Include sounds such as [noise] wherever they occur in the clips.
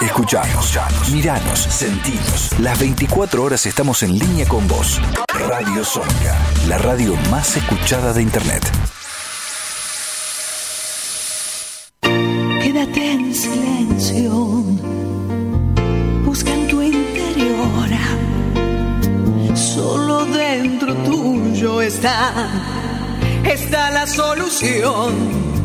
Escuchanos, miranos, sentimos. Las 24 horas estamos en línea con vos. Radio Sónica, la radio más escuchada de Internet. Quédate en silencio. Busca en tu interior. Solo dentro tuyo está, está la solución.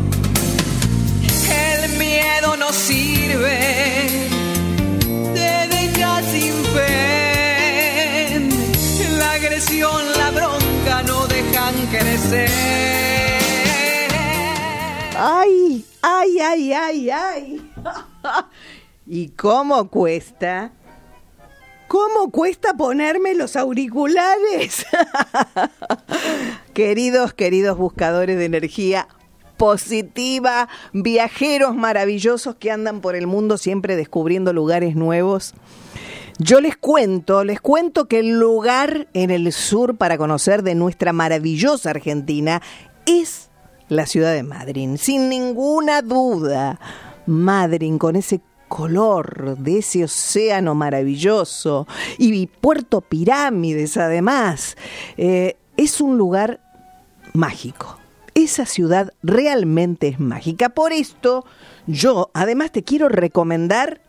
Ay, ay, ay, ay, ay. [laughs] ¿Y cómo cuesta? ¿Cómo cuesta ponerme los auriculares? [laughs] queridos, queridos buscadores de energía positiva, viajeros maravillosos que andan por el mundo siempre descubriendo lugares nuevos. Yo les cuento, les cuento que el lugar en el sur para conocer de nuestra maravillosa Argentina es la ciudad de Madrid, sin ninguna duda. Madrid con ese color de ese océano maravilloso y Puerto Pirámides además. Eh, es un lugar mágico. Esa ciudad realmente es mágica. Por esto, yo además te quiero recomendar,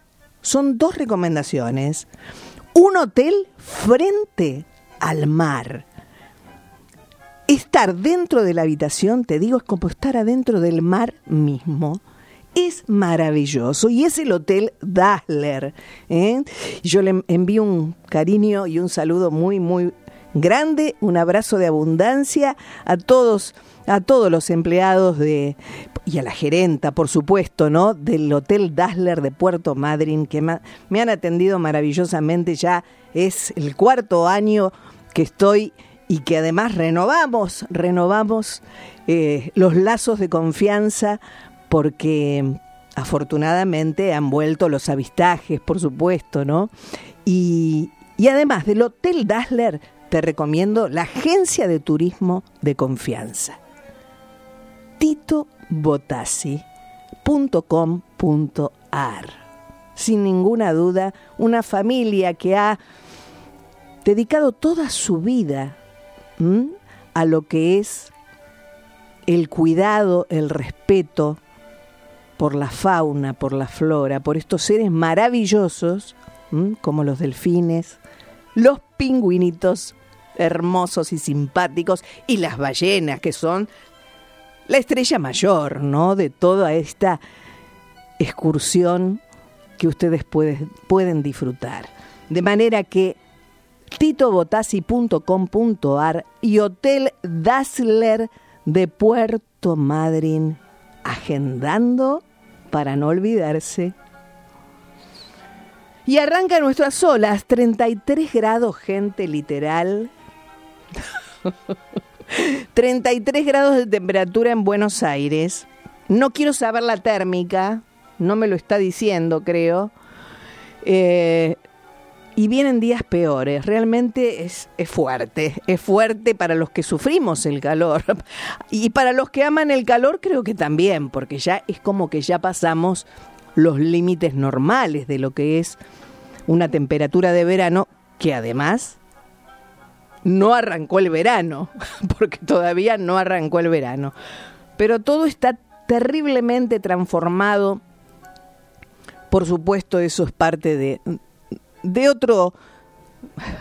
son dos recomendaciones. Un hotel frente al mar. Estar dentro de la habitación, te digo, es como estar adentro del mar mismo es maravilloso y es el Hotel Dassler. ¿eh? Yo le envío un cariño y un saludo muy, muy grande, un abrazo de abundancia a todos, a todos los empleados de y a la gerenta, por supuesto, ¿no? Del Hotel Dassler de Puerto Madryn, que me han atendido maravillosamente. Ya es el cuarto año que estoy y que además renovamos, renovamos eh, los lazos de confianza porque afortunadamente han vuelto los avistajes, por supuesto, ¿no? Y, además del Hotel Dassler, te recomiendo la agencia de turismo de confianza. titobotassi.com.ar Sin ninguna duda, una familia que ha dedicado toda su vida a lo que es el cuidado, el respeto por la fauna, por la flora, por estos seres maravillosos, como los delfines, los pingüinitos hermosos y simpáticos, y las ballenas, que son la estrella mayor, ¿no? De toda esta excursión que ustedes pueden disfrutar. De manera que titobotasi.com.ar y Hotel Dassler de Puerto Madryn agendando para no olvidarse. Y arranca nuestras olas, 33 grados, gente, literal. [laughs] 33 grados de temperatura en Buenos Aires. No quiero saber la térmica, no me lo está diciendo, creo. Eh, y vienen días peores. Realmente es, es, fuerte, es fuerte para los que sufrimos el calor. [laughs] Y para los que aman el calor creo que también, porque ya es como que ya pasamos los límites normales de lo que es una temperatura de verano, que además no arrancó el verano, [laughs] porque todavía no arrancó el verano. Pero todo está terriblemente transformado. Por supuesto, eso es parte de, de otro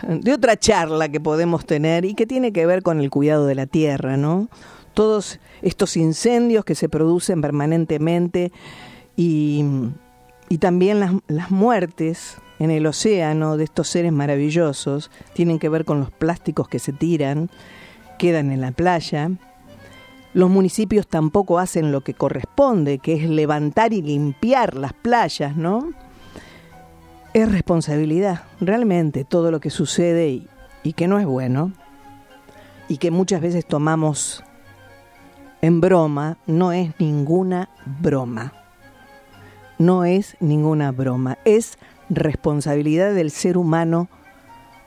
de otra charla que podemos tener y que tiene que ver con el cuidado de la tierra, ¿no? Todos estos incendios que se producen permanentemente y, y también las, las muertes en el océano de estos seres maravillosos tienen que ver con los plásticos que se tiran, quedan en la playa. Los municipios tampoco hacen lo que corresponde, que es levantar y limpiar las playas, ¿no? es responsabilidad, realmente, todo lo que sucede y, que no es bueno, y que muchas veces tomamos en broma, no es ninguna broma. No es ninguna broma, es responsabilidad del ser humano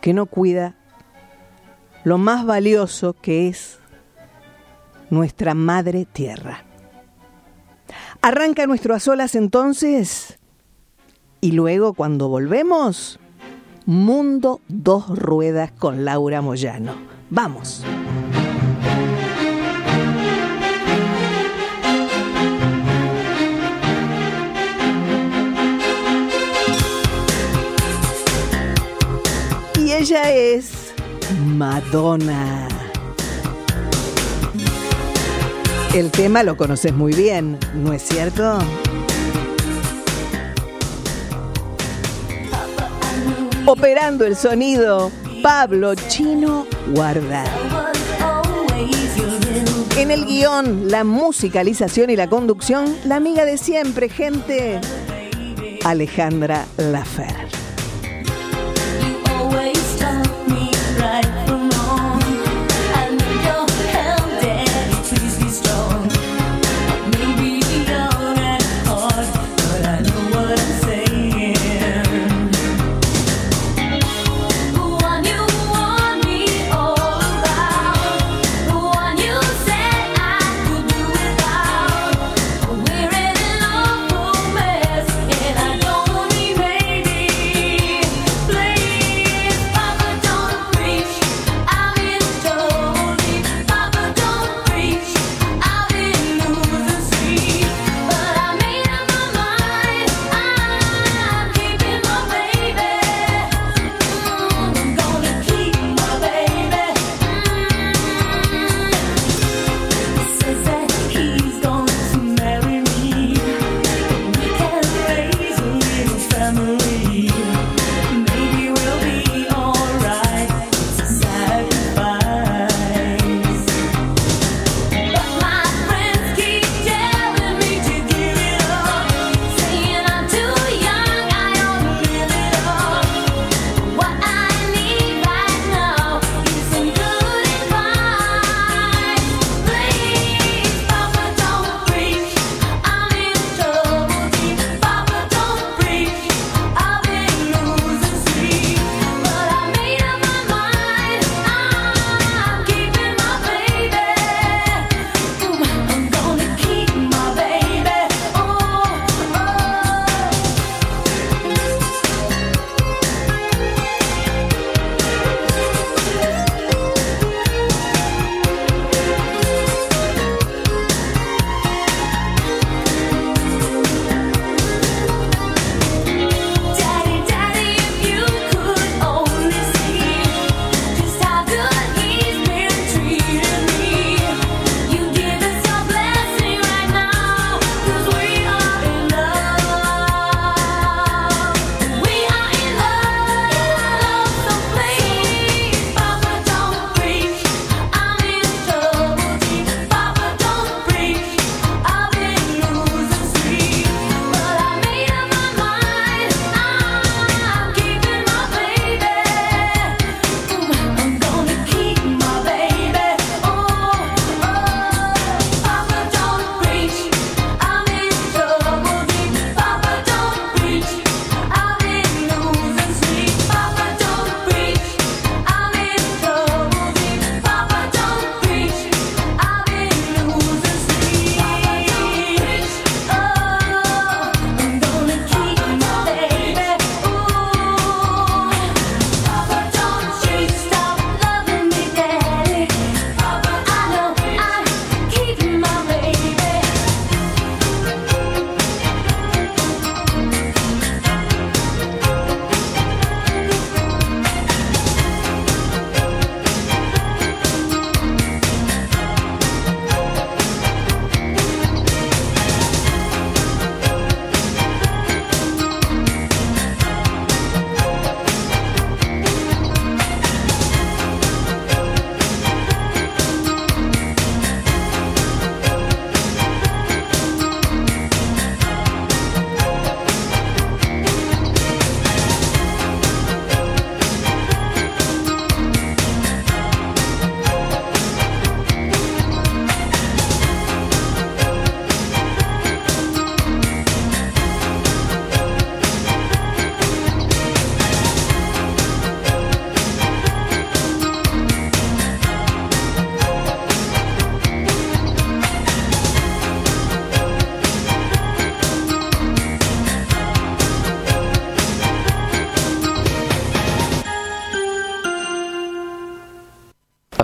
que no cuida lo más valioso que es nuestra madre tierra. Arranca nuestro a solas entonces Y luego cuando volvemos, Mundo Dos Ruedas con Laura Moyano. Vamos. Madonna. El tema lo conoces muy bien, ¿no es cierto? Operando el sonido, Pablo Chino Guarda. En el guion, la musicalización y la conducción, la amiga de siempre, gente, Alejandra Lafer.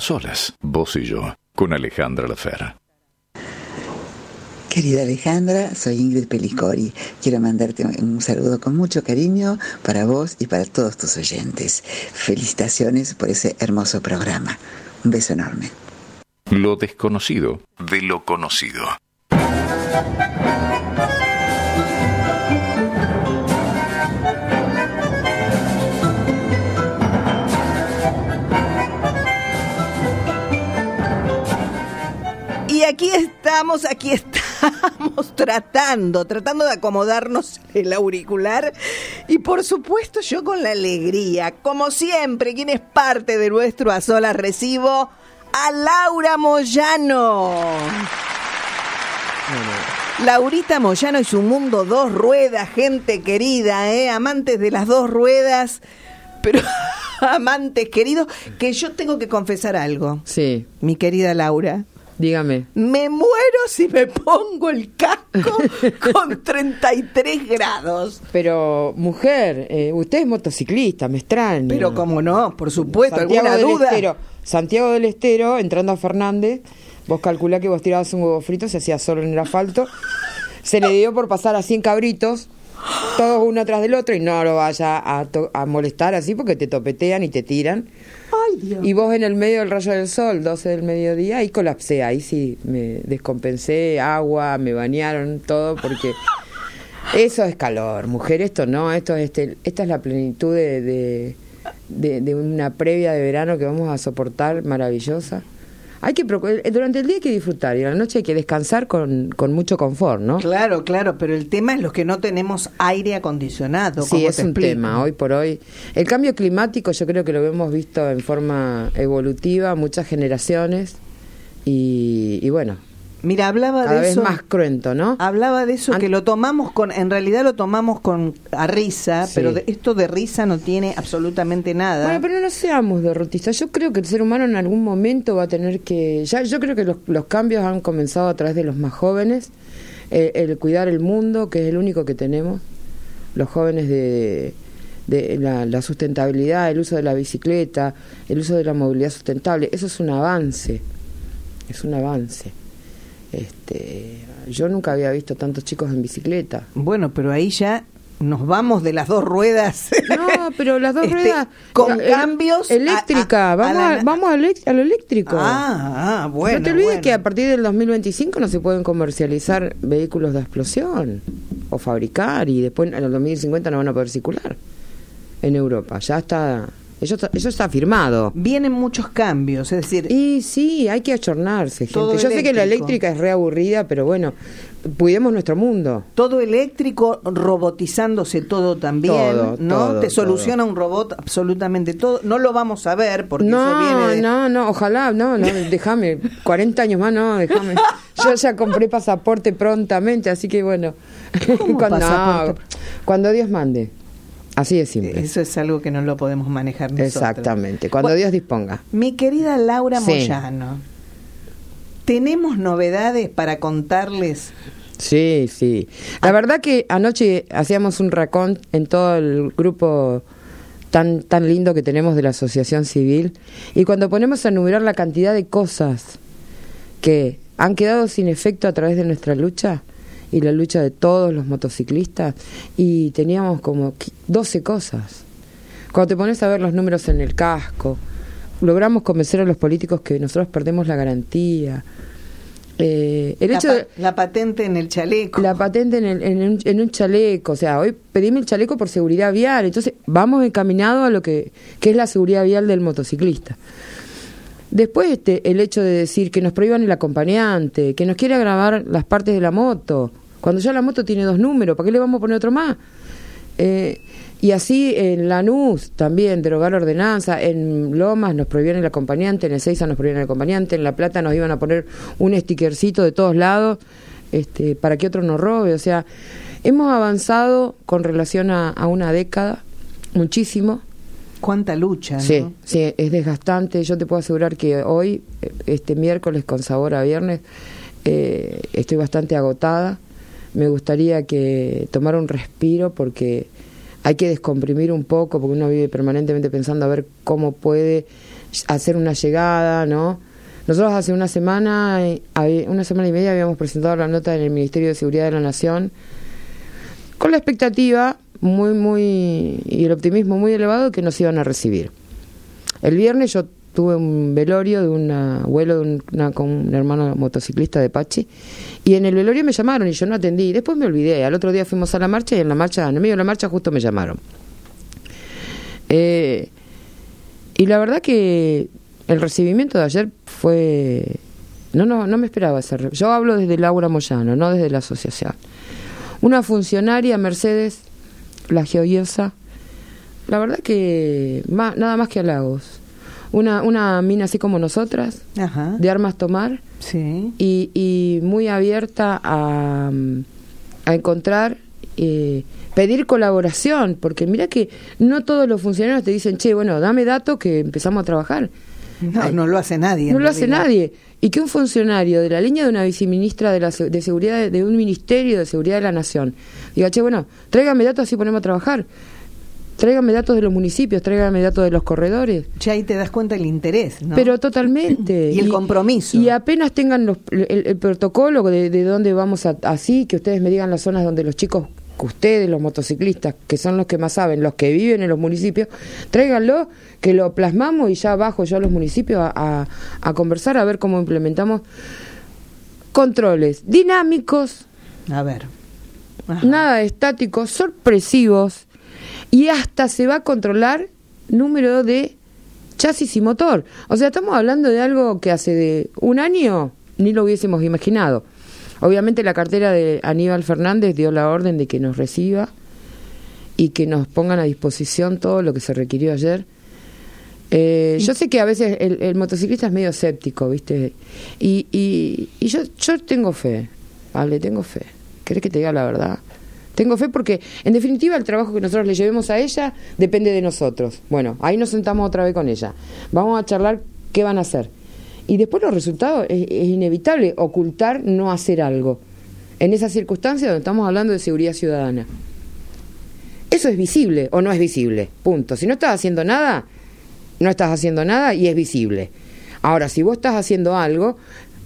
Solas, vos y yo, con Alejandra Lafera. Querida Alejandra, soy Ingrid Pelicori. Quiero mandarte un saludo con mucho cariño para vos y para todos tus oyentes. Felicitaciones por ese hermoso programa. Un beso enorme. Lo desconocido de lo conocido. Aquí estamos, aquí estamos [laughs] tratando, tratando de acomodarnos el auricular y por supuesto yo con la alegría, como siempre, quien es parte de nuestro A Solas recibo a Laura Moyano. Laurita Moyano y su mundo dos ruedas, gente querida, ¿eh? amantes de las dos ruedas, pero [laughs] amantes queridos, que yo tengo que confesar algo. Sí, Mi querida Laura, dígame. me muero si me pongo el casco [laughs] con 33 grados. Pero, mujer, eh, usted es motociclista, me extraña. Pero como no, por supuesto, Santiago alguna del duda. Estero. Santiago del Estero, entrando a Fernández, vos calculá que vos tirabas un huevo frito, se hacía solo en el asfalto. Se le dio por pasar a 100 cabritos, todos uno atrás del otro, y no lo vaya a, to- a molestar así porque te topetean y te tiran. Y vos en el medio del rayo del sol, 12 del mediodía, ahí colapsé, ahí sí me descompensé, agua, me bañaron, todo, porque eso es calor, mujer, esto no, esto es este, esta es la plenitud de- de una previa de verano que vamos a soportar maravillosa. Hay que procu- durante el día hay que disfrutar y a la noche hay que descansar con, con mucho confort, ¿no? Claro, claro, pero el tema es los que no tenemos aire acondicionado. Sí, ¿cómo es te un explico? tema. Hoy por hoy, el cambio climático yo creo que lo hemos visto en forma evolutiva, muchas generaciones y, y bueno, Mira, hablaba cada de vez eso. más cruento, ¿no? Hablaba de eso que lo tomamos con, en realidad lo tomamos con a risa, Sí. pero de- esto de risa no tiene absolutamente nada. Bueno, pero no seamos derrotistas. Yo creo que el ser humano en algún momento va a tener que. Ya, yo creo que los, los cambios han comenzado a través de los más jóvenes. Eh, el cuidar el mundo, que es el único que tenemos. Los jóvenes de, de la, la sustentabilidad, el uso de la bicicleta, el uso de la movilidad sustentable. Eso es un avance. Es un avance. Este, yo nunca había visto tantos chicos en bicicleta. Bueno, pero ahí ya nos vamos de las dos ruedas. No, pero las dos Este, ruedas con cambios eléctrica, a- a vamos la- a, vamos a lo eléctrico. Ah, ah, bueno. no te olvides bueno. que a partir del 2025 no se pueden comercializar vehículos de explosión o fabricar y después en el 2050 no van a poder circular en Europa. Ya está, eso está, eso está firmado. Vienen muchos cambios, es decir, Y sí, hay que achornarse, gente. Yo sé que la eléctrica es reaburrida, pero bueno, cuidemos nuestro mundo. todo eléctrico, robotizándose todo también, Todo, ¿no? todo, Te soluciona un robot absolutamente todo. No lo vamos a ver porque eso No, viene de... no, no, ojalá, no, no, déjame, 40 años más, no, déjame. Yo ya compré pasaporte prontamente, así que bueno. ¿Cómo [laughs] cuando, pasaporte? cuando Dios mande. Así de simple. Eso es algo que no lo podemos manejar nosotros. Exactamente, cuando Bueno, Dios disponga. Mi querida Laura Sí. Moyano, tenemos novedades para contarles. Sí, sí. La verdad que anoche hacíamos un racón en todo el grupo tan tan lindo que tenemos de la Asociación Civil y cuando ponemos a enumerar la cantidad de cosas que han quedado sin efecto a través de nuestra lucha y la lucha de todos los motociclistas y teníamos como qui- 12 cosas. Cuando te pones a ver los números en el casco, logramos convencer a los políticos que nosotros perdemos la garantía. Eh, el la, hecho de, la patente en el chaleco. la patente en, el- en un, en un chaleco, o sea, hoy pedime el chaleco por seguridad vial, entonces vamos encaminados a lo que, que es la seguridad vial del motociclista. Después este, el hecho de decir que nos prohíban el acompañante, que nos quiere grabar las partes de la moto, cuando ya la moto tiene dos números, ¿para qué le vamos a poner otro más? Eh, y así en Lanús también, derogar ordenanza, en Lomas nos prohibieron el acompañante, en Ezeiza nos prohibieron el acompañante, en La Plata nos iban a poner un stickercito de todos lados este, para que otro nos robe. O sea, hemos avanzado con relación a, a una década muchísimo. Cuánta lucha, ¿no? Sí, sí, es desgastante. Yo te puedo asegurar que hoy, este miércoles con sabor a viernes, eh, estoy bastante agotada. Me gustaría que tomara un respiro porque hay que descomprimir un poco porque uno vive permanentemente pensando a ver cómo puede hacer una llegada, ¿no? Nosotros hace una semana, eh, una semana y media habíamos presentado la nota en el Ministerio de Seguridad de la Nación con la expectativa muy, muy, y el optimismo muy elevado que nos iban a recibir. El viernes yo tuve un velorio de un abuelo de una, con un hermano motociclista de Pachi y en el velorio me llamaron y yo no atendí. Después me olvidé. Al otro día fuimos a la marcha y en la marcha, en el medio de la marcha justo me llamaron. Eh, y la verdad que el recibimiento de ayer fue... No, no, no me esperaba ese... Yo hablo desde Laura Moyano, no desde la asociación. Una funcionaria, Mercedes, la geoyosa, la verdad que nada más que halagos una, una mina así como nosotras, de armas tomar, sí. y, y muy abierta a, a encontrar, eh, pedir colaboración, porque mira que no todos los funcionarios te dicen, che, bueno, dame datos que empezamos a trabajar. No, no lo hace nadie. No lo hace nadie. Y que un funcionario de la línea de una viceministra de, la, de seguridad de un ministerio de seguridad de la nación diga, che, bueno, tráigame datos así ponemos a trabajar. Tráigame datos de los municipios, tráigame datos de los corredores. Ya ahí te das cuenta del interés, ¿no? Pero totalmente. [clears throat] y el compromiso. Y apenas tengan los, el, protocolo de, de dónde vamos a, así, que ustedes me digan las zonas donde los chicos, que ustedes, los motociclistas, que son los que más saben, los que viven en los municipios, tráiganlo, que lo plasmamos y ya bajo yo a los municipios a, a conversar, a ver cómo implementamos controles dinámicos. A ver. Nada estáticos, sorpresivos y hasta se va a controlar número de chasis y motor. O sea, estamos hablando de algo que hace de un año ni lo hubiésemos imaginado. Obviamente la cartera de Aníbal Fernández dio la orden de que nos reciba y que nos pongan a disposición todo lo que se requirió ayer. Eh, yo sé que a veces el, motociclista es medio escéptico, ¿viste? Y, y, y yo, yo tengo fe, vale, tengo fe. ¿Querés que te diga la verdad? Tengo fe porque, en definitiva, el trabajo que nosotros le llevemos a ella depende de nosotros. Bueno, ahí nos sentamos otra vez con ella. Vamos a charlar qué van a hacer. Y después los resultados, es, inevitable ocultar no hacer algo. En esas circunstancias donde estamos hablando de seguridad ciudadana. Eso es visible o no es visible. Punto. Si no estás haciendo nada, no estás haciendo nada y es visible. Ahora, si vos estás haciendo algo,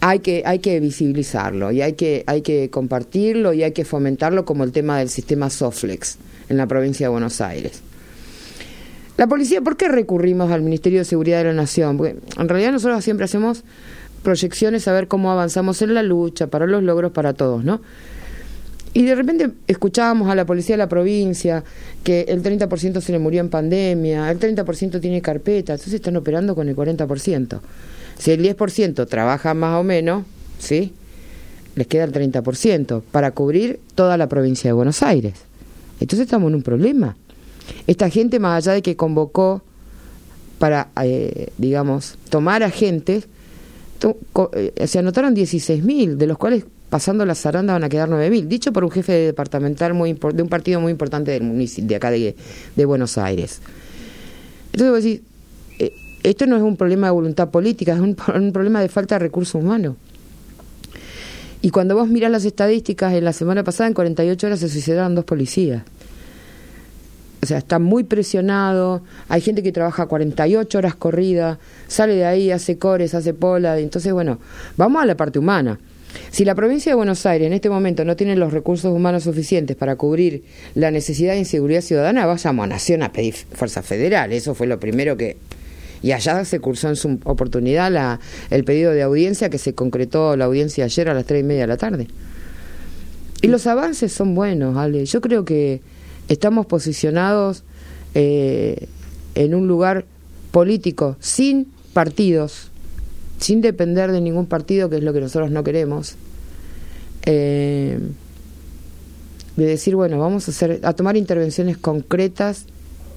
hay que, hay que visibilizarlo y hay que, hay que compartirlo y hay que fomentarlo como el tema del sistema Soflex en la provincia de Buenos Aires. La policía, ¿por qué recurrimos al Ministerio de Seguridad de la Nación? Porque en realidad nosotros siempre hacemos proyecciones a ver cómo avanzamos en la lucha, para los logros para todos, ¿no? Y de repente escuchábamos a la policía de la provincia que el 30% se le murió en pandemia, el 30% tiene carpeta, entonces están operando con el 40%. Si el 10% trabaja más o menos, ¿sí? Les queda el 30% para cubrir toda la provincia de Buenos Aires. Entonces estamos en un problema. Esta gente, más allá de que convocó para, eh, digamos, tomar a gente, eh, se anotaron 16.000, de los cuales pasando la zaranda van a quedar 9.000, dicho por un jefe departamental muy de un partido muy importante del municipio, de acá de, de Buenos Aires. Entonces vos decís, esto no es un problema de voluntad política, es [laughs] un, problema de falta de recursos humanos. Y cuando vos mirás las estadísticas, en la semana pasada en 48 horas se suicidaron dos policías. O sea, está muy presionado, hay gente que trabaja 48 horas corrida, sale de ahí, hace cores, hace pola, entonces bueno, vamos a la parte humana. Si la provincia de Buenos Aires en este momento no tiene los recursos humanos suficientes para cubrir la necesidad de inseguridad ciudadana, vayamos a Nación a pedir fuerza federal. Eso fue lo primero que, y allá se cursó en su oportunidad la, el pedido de audiencia que se concretó la audiencia ayer a las tres y media de la tarde. Y los avances son buenos, Ale. Yo creo que estamos posicionados eh, en un lugar político sin partidos, sin depender de ningún partido, que es lo que nosotros no queremos. Eh, de decir, bueno, vamos a hacer, a tomar intervenciones concretas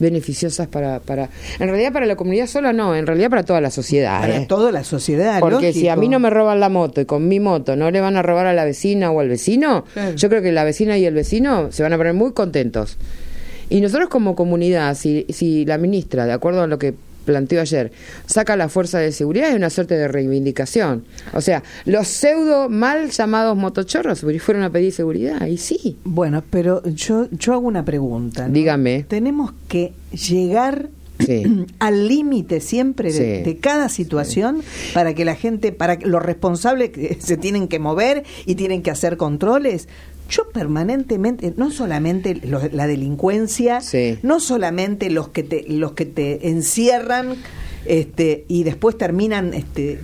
beneficiosas para, para... En realidad para la comunidad sola no, en realidad para toda la sociedad. Para ¿eh? toda la sociedad. Porque si a mí no me roban la moto y con mi moto no le van a robar a la vecina o al vecino, yo creo que la vecina y el vecino se van a poner muy contentos. Y nosotros como comunidad, si, si la ministra, de acuerdo a lo que planteó ayer, saca la fuerza de seguridad es una suerte de reivindicación. O sea, los pseudo mal llamados motochorros fueron a pedir seguridad, y sí. Bueno, pero yo, yo hago una pregunta. ¿no? Dígame. Tenemos que llegar Sí. [clears throat] al límite siempre de, Sí. de cada situación para que la gente, para que los responsables que se tienen que mover y tienen que hacer controles. Yo permanentemente, no solamente la delincuencia, Sí. no solamente los que te, los que te encierran este, y después terminan este,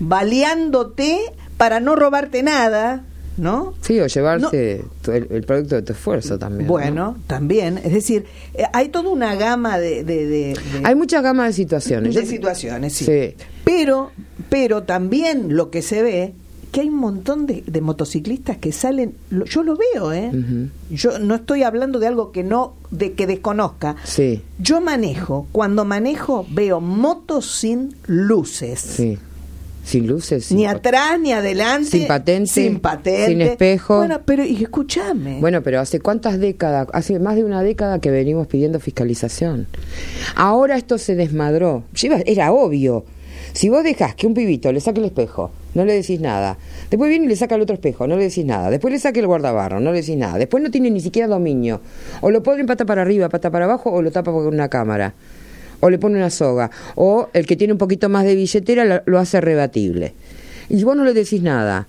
baleándote para no robarte nada, ¿no? Sí, o llevarse tu- el, el producto de tu esfuerzo también. ¿no? Bueno, también. Es decir, eh, hay toda una gama de, de, de- de- Hay muchas gamas de situaciones. de Yo- situaciones, sí. Sí. Pero, pero también lo que se ve que hay un montón de, de motociclistas que salen, lo- yo lo veo, ¿eh? Yo no estoy hablando de algo que no, de que desconozca. Sí, Yo manejo, cuando manejo veo motos sin luces. sí. Sin luces. sin Ni atrás, ni adelante. Sin patente, Sin patente. sin espejo. Bueno, pero y escúchame. Bueno, pero hace cuántas décadas, hace más de una década que venimos pidiendo fiscalización. Ahora esto se desmadró. Era obvio. Si vos dejás que un pibito le saque el espejo, no le decís nada. Después viene y le saca el otro espejo, no le decís nada. Después le saca el guardabarro, no le decís nada. Después no tiene ni siquiera dominio. O lo pone pata para arriba, pata para abajo, o lo tapa con una cámara. O le pone una soga. O el que tiene un poquito más de billetera lo, hace rebatible. Y vos no le decís nada.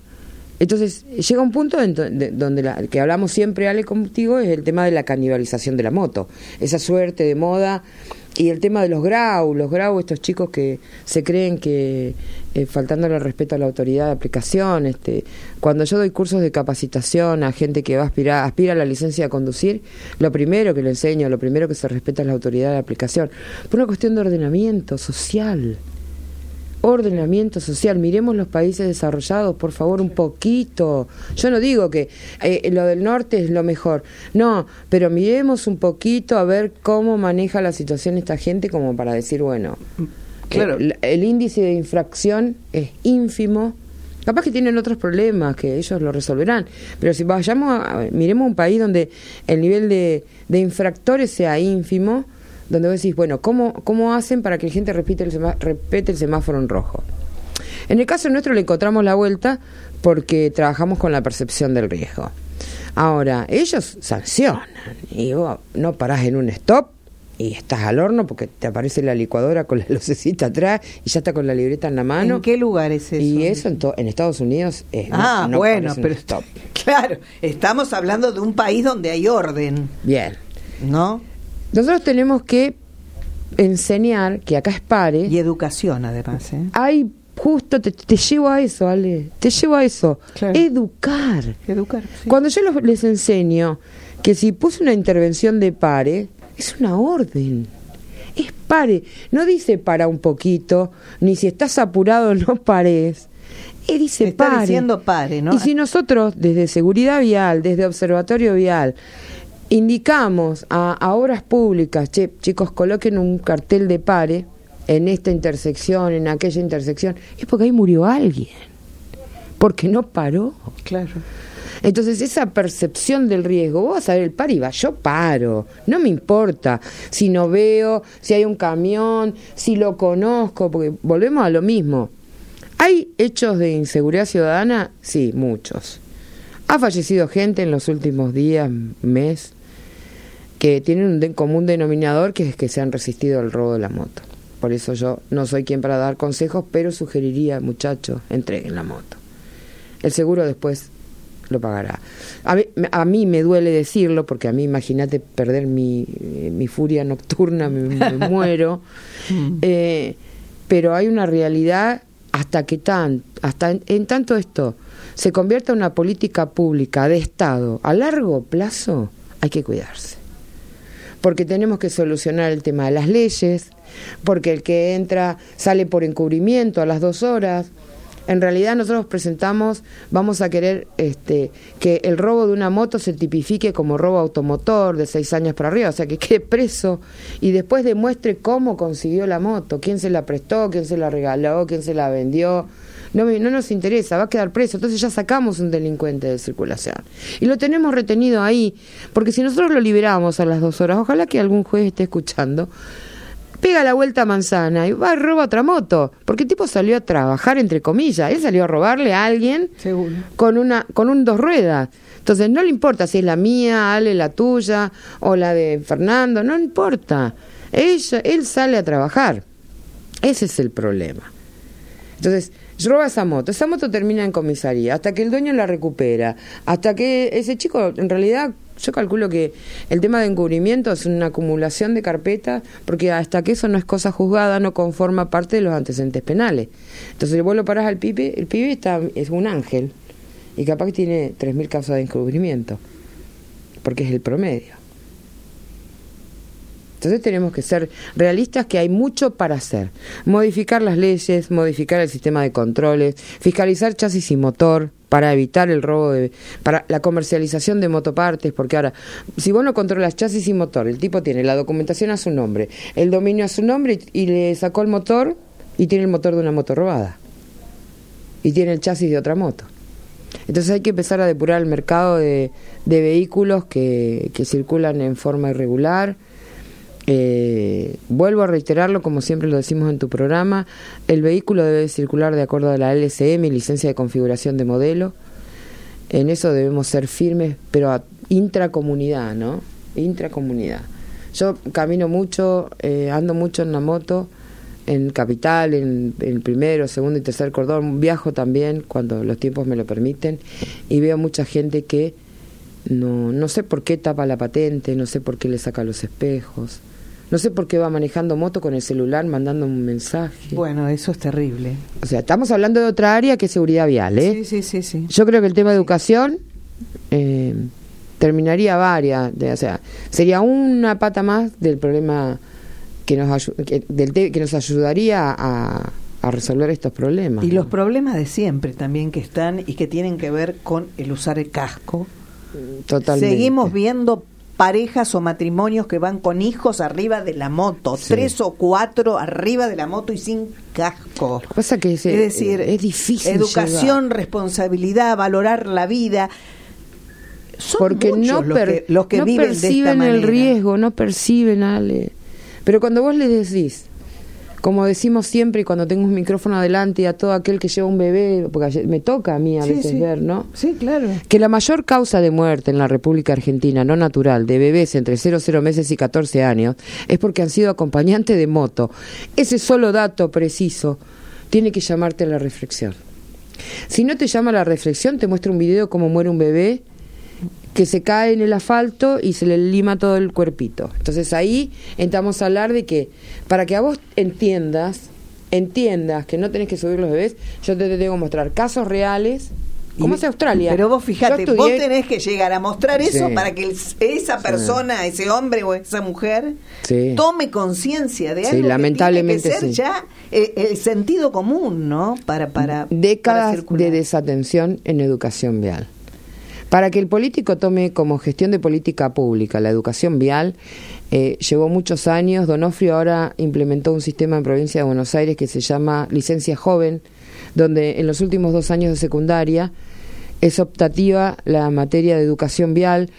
Entonces, llega un punto donde la, que hablamos siempre, Ale, contigo, es el tema de la canibalización de la moto. Esa suerte de moda y el tema de los grau, los grau, estos chicos que se creen que, eh, faltándole respeto a la autoridad de aplicación, este, cuando yo doy cursos de capacitación a gente que va a aspirar, aspira a la licencia de conducir, lo primero que le enseño, lo primero que se respeta es la autoridad de aplicación, por una cuestión de ordenamiento social ordenamiento social. Miremos los países desarrollados, por favor, un poquito. Yo no digo que eh, lo del norte es lo mejor, no, pero miremos un poquito a ver cómo maneja la situación esta gente como para decir, bueno, Claro. el, el índice de infracción es ínfimo. Capaz que tienen otros problemas que ellos lo resolverán, pero si vayamos a, miremos un país donde el nivel de, de infractores sea ínfimo, donde vos decís, bueno, ¿cómo, cómo hacen para que la gente repite el, semá- respete el semáforo en rojo? En el caso nuestro le encontramos la vuelta porque trabajamos con la percepción del riesgo. Ahora, ellos sancionan y vos no parás en un stop y estás al horno porque te aparece la licuadora con la lucecita atrás y ya está con la libreta en la mano. ¿En qué lugar es eso? Y eso en, en Estados Unidos es... no- Ah, no bueno, pero stop. [laughs] claro, estamos hablando de un país donde hay orden, Bien. ¿no? Nosotros tenemos que enseñar que acá es pare. Y educación, además, ¿eh? Hay justo, te, te llevo a eso, Ale. Te llevo a eso. Claro. Educar. Educar. sí. Cuando yo los- les enseño que si puse una intervención de pare, es una orden. Es pare. No dice para un poquito, ni si estás apurado no pares. Eh, dice está pare. diciendo pare, ¿no? Y si nosotros, desde Seguridad Vial, desde Observatorio Vial, indicamos a, a obras públicas, che, chicos, coloquen un cartel de pare en esta intersección, en aquella intersección, es porque ahí murió alguien. Porque no paró. Claro. Entonces, esa percepción del riesgo, vos vas a ver el par y va, yo paro, no me importa si no veo, si hay un camión, si lo conozco, porque volvemos a lo mismo. ¿Hay hechos de inseguridad ciudadana? Sí, muchos. Ha fallecido gente en los últimos días, mes, que tienen un de- común denominador que es que se han resistido al robo de la moto. Por eso yo no soy quien para dar consejos, pero sugeriría, muchachos, entreguen la moto. El seguro después lo pagará. A mí, a mí me duele decirlo, porque a mí, imagínate, perder mi, eh, mi furia nocturna, me, me [laughs] muero. Eh, pero hay una realidad hasta que tan, hasta en, en tanto esto se convierta en una política pública de Estado a largo plazo, hay que cuidarse porque tenemos que solucionar el tema de las leyes, porque el que entra sale por encubrimiento a las dos horas. En realidad nosotros presentamos, vamos a querer este, que el robo de una moto se tipifique como robo automotor de seis años para arriba, o sea, que quede preso y después demuestre cómo consiguió la moto, quién se la prestó, quién se la regaló, quién se la vendió. No, me- no nos interesa, va a quedar preso. Entonces ya sacamos un delincuente de circulación. Y lo tenemos retenido ahí, porque si nosotros lo liberamos a las dos horas, ojalá que algún juez esté escuchando, pega la vuelta a manzana y va y roba otra moto. Porque el tipo salió a trabajar, entre comillas. Él salió a robarle a alguien Seguro. con una con un dos ruedas. Entonces no le importa si es la mía, Ale, la tuya o la de Fernando, no importa. Ella, él sale a trabajar. Ese es el problema. Entonces, roba esa moto, esa moto termina en comisaría, hasta que el dueño la recupera, hasta que ese chico, en realidad, yo calculo que el tema de encubrimiento es una acumulación de carpetas, porque hasta que eso no es cosa juzgada, no conforma parte de los antecedentes penales. Entonces, vos lo parás al pibe, el pibe está, es un ángel, y capaz que tiene 3.000 causas de encubrimiento, porque es el promedio. Entonces tenemos que ser realistas que hay mucho para hacer. Modificar las leyes, modificar el sistema de controles, fiscalizar chasis y motor para evitar el robo de para la comercialización de motopartes, porque ahora si vos no controlas chasis y motor, el tipo tiene la documentación a su nombre, el dominio a su nombre y, y le sacó el motor y tiene el motor de una moto robada. Y tiene el chasis de otra moto. Entonces hay que empezar a depurar el mercado de, vehículos que circulan en forma irregular, eh, vuelvo a reiterarlo, como siempre lo decimos en tu programa, el vehículo debe circular de acuerdo a la LCM, licencia de configuración de modelo. En eso debemos ser firmes, pero a intracomunidad, ¿no? Intracomunidad. Yo camino mucho, eh, ando mucho en la moto, en Capital, en, en el primero, segundo y tercer cordón. Viajo también cuando los tiempos me lo permiten y veo mucha gente que no, no sé por qué tapa la patente, no sé por qué le saca los espejos. No sé por qué va manejando moto con el celular mandando un mensaje. Bueno, eso es terrible. O sea, estamos hablando de otra área que es seguridad vial, ¿eh? Sí, sí, sí, sí. Yo creo que el tema de educación eh, terminaría varias, de- o sea, sería una pata más del problema que nos, que, del que nos ayudaría a, a resolver estos problemas. Y ¿no? los problemas de siempre también que están y que tienen que ver con el usar el casco. Totalmente. Seguimos viendo parejas o matrimonios que van con hijos arriba de la moto, Sí. tres o cuatro arriba de la moto y sin casco. Lo que pasa que es, Es decir, es difícil educación, llegar. responsabilidad, valorar la vida. Son porque muchos no, los, que, los que no viven de esta perciben el manera. riesgo, no perciben, Ale. Pero cuando vos le decís, como decimos siempre cuando tengo un micrófono adelante y a todo aquel que lleva un bebé, porque me toca a mí a Sí, veces sí. ver, ¿no? Sí, claro. Que la mayor causa de muerte en la República Argentina no natural de bebés entre 0, 0 meses y 14 años es porque han sido acompañantes de moto. Ese solo dato preciso tiene que llamarte a la reflexión. Si no te llama a la reflexión, te muestra un video cómo muere un bebé que se cae en el asfalto y se le lima todo el cuerpito. Entonces ahí entramos a hablar de que para que a vos entiendas, entiendas que no tenés que subir los bebés, yo te tengo que mostrar casos reales. ¿Cómo es Australia? Pero vos fíjate, vos tenés que llegar a mostrar eso Sí. para que el- esa persona, ese hombre o esa mujer Sí. tome conciencia de algo lamentablemente que tiene que ser ya eh, el sentido común, ¿no? Para para décadas de desatención en educación vial. Para que el político tome como gestión de política pública la educación vial, eh, llevó muchos años. Donofrio ahora implementó un sistema en provincia de Buenos Aires que se llama licencia joven, donde en los últimos dos años de secundaria es optativa la materia de educación vial,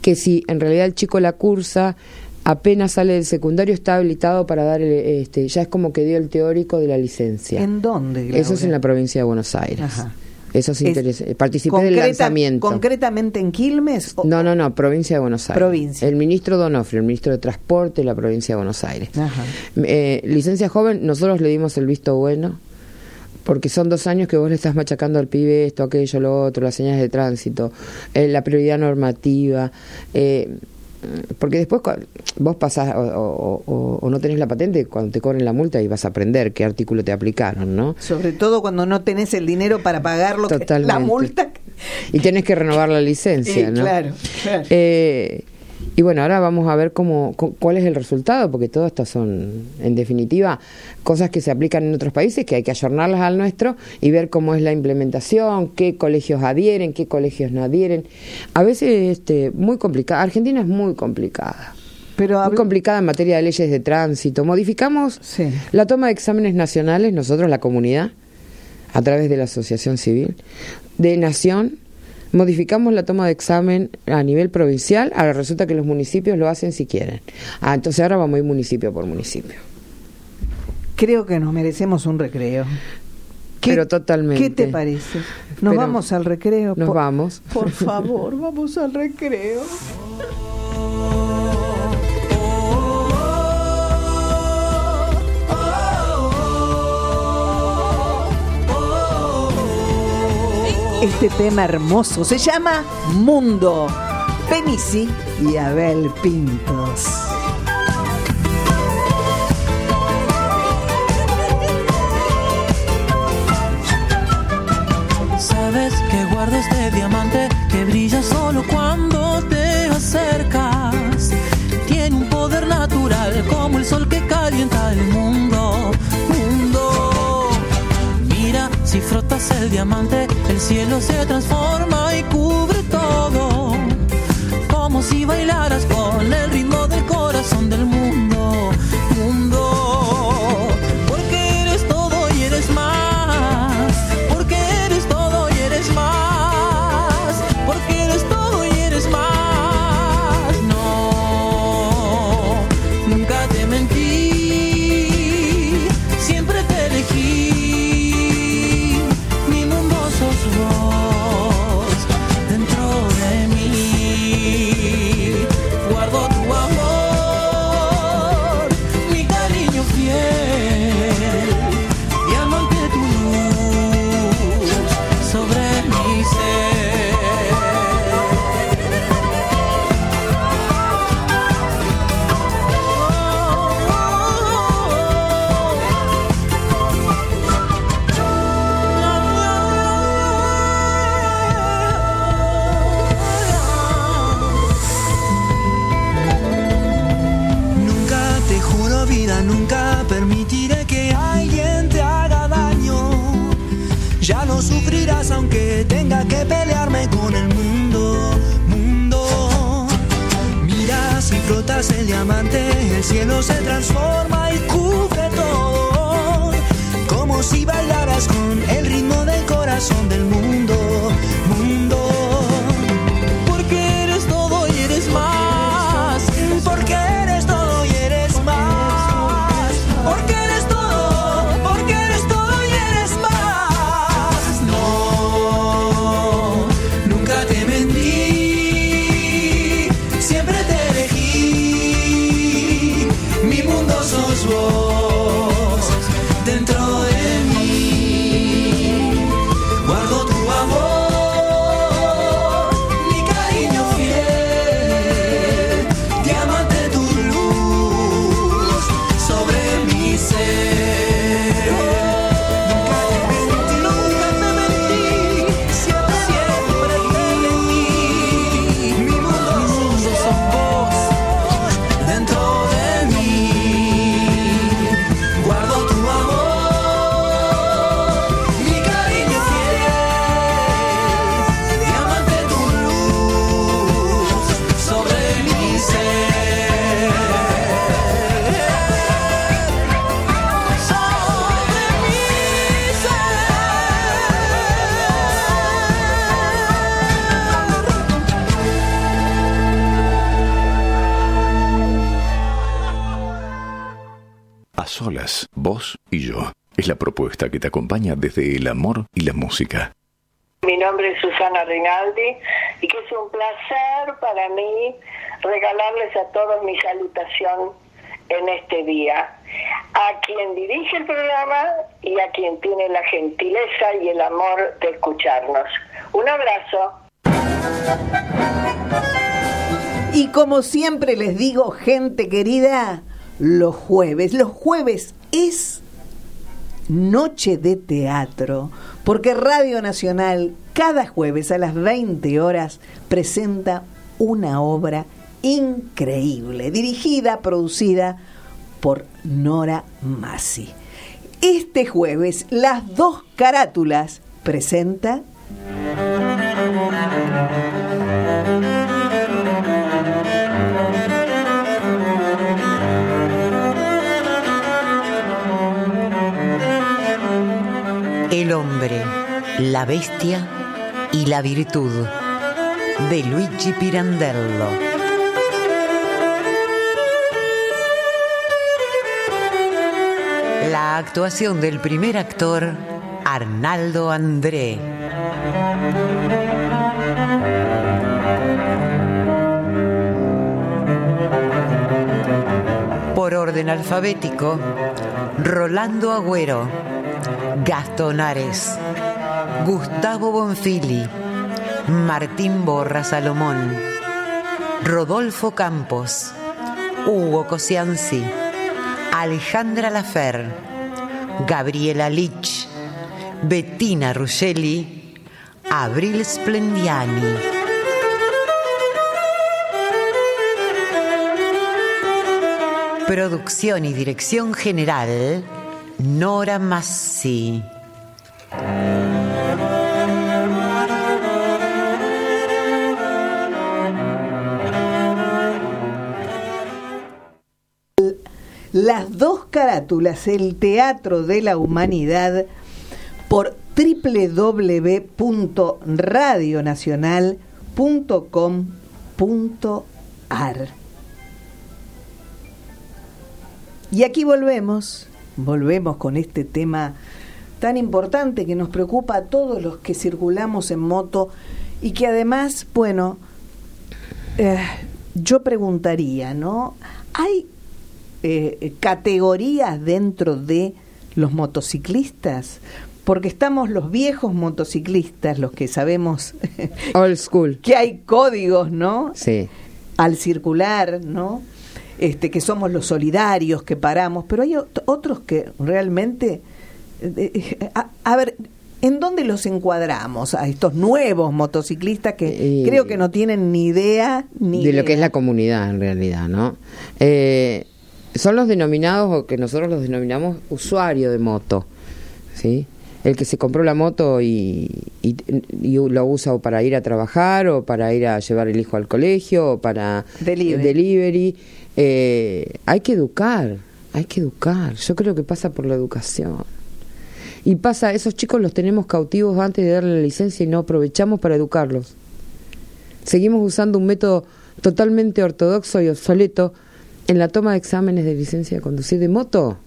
que si en realidad el chico la cursa, apenas sale del secundario está habilitado para dar, el, este, ya es como que dio el teórico de la licencia. ¿En dónde? Laura? Eso es en la provincia de Buenos Aires. Ajá. Eso es Es interesante. Participé del lanzamiento. ¿Concretamente en Quilmes? o- No, no, no, provincia de Buenos Aires. Provincia. El ministro Donofrio, el ministro de Transporte de la provincia de Buenos Aires. Ajá. Eh, licencia joven, nosotros le dimos el visto bueno, porque son dos años que vos le estás machacando al pibe esto, aquello, lo otro, las señales de tránsito, eh, la prioridad normativa. eh, porque después vos pasás o, o- o- o no tenés la patente cuando te cobren la multa y vas a aprender qué artículo te aplicaron, ¿no? Sobre todo cuando no tenés el dinero para pagar lo que, la multa. Y tienes que renovar la licencia, Sí, ¿no? claro, claro. Eh, y bueno, ahora vamos a ver cómo, cu- cuál es el resultado, porque todas estas son, en definitiva, cosas que se aplican en otros países, que hay que ayornarlas al nuestro y ver cómo es la implementación, qué colegios adhieren, qué colegios no adhieren. A veces, este, muy complicada. Argentina es muy complicada. Pero Muy complicada en materia de leyes de tránsito. Modificamos Sí. la toma de exámenes nacionales, nosotros, la comunidad, a través de la asociación civil, de nación, modificamos la toma de examen a nivel provincial, ahora resulta que los municipios lo hacen si quieren. Ah, entonces ahora vamos a ir municipio por municipio. creo que nos merecemos un recreo. ¿Qué- Pero totalmente. ¿Qué te parece? Nos Pero- vamos al recreo. Nos por, vamos. Por favor, vamos al recreo. [laughs] Este tema hermoso se llama Mundo. Penisi y Abel Pintos. Sabes que guardo este diamante que brilla solo cuando te acercas. Tiene un poder natural como el sol que calienta el mundo. Mundo. Si frotas el diamante, el cielo se transforma y cubre todo. Como si bailaras con el ritmo vos y yo. Es la propuesta que te acompaña desde el amor y la música. Mi nombre es Susana Rinaldi y que es un placer para mí regalarles a todos mi salutación en este día. A quien dirige el programa y a quien tiene la gentileza y el amor de escucharnos. Un abrazo. Y como siempre les digo, gente querida, los jueves, los jueves es noche de teatro, porque Radio Nacional cada jueves a las 20 horas presenta una obra increíble, dirigida, producida por Nora Massi. Este jueves, las dos carátulas presenta la bestia y la virtud de Luigi Pirandello. la actuación del primer actor, Arnaldo André. Por orden alfabético, Rolando Agüero, Gastón Ares, Gustavo Bonfili, Martín Borra Salomón, Rodolfo Campos, Hugo Cosianzi, Alejandra Lafer, Gabriela Lich, Bettina Ruggeli, Abril Splendiani. Producción y dirección general, Nora Massi. Las dos carátulas, el Teatro de la Humanidad, por www.radionacional.com.ar. Y aquí volvemos, volvemos con este tema tan importante que nos preocupa a todos los que circulamos en moto y que además, bueno, eh, yo preguntaría, ¿no? ¿Hay eh, categorías dentro de los motociclistas? Porque estamos los viejos motociclistas, los que sabemos [laughs] Old school. que hay códigos, ¿no? Sí. Al circular, ¿no? Este, que somos los solidarios, que paramos, pero hay ot- otros que realmente... eh, eh, a, a ver, ¿en dónde los encuadramos a estos nuevos motociclistas que Eh, creo que no tienen ni idea ni de lo que es la comunidad en realidad, ¿no? Eh, son los denominados, o que nosotros los denominamos usuario de moto, ¿sí? El que se compró la moto y, y, y lo usa o para ir a trabajar, o para ir a llevar el hijo al colegio, o para Delivery. delivery. Eh, hay que educar, hay que educar. Yo creo que pasa por la educación. Y pasa, esos chicos los tenemos cautivos antes de darle la licencia y no aprovechamos para educarlos. Seguimos usando un método totalmente ortodoxo y obsoleto en la toma de exámenes de licencia de conducir de moto.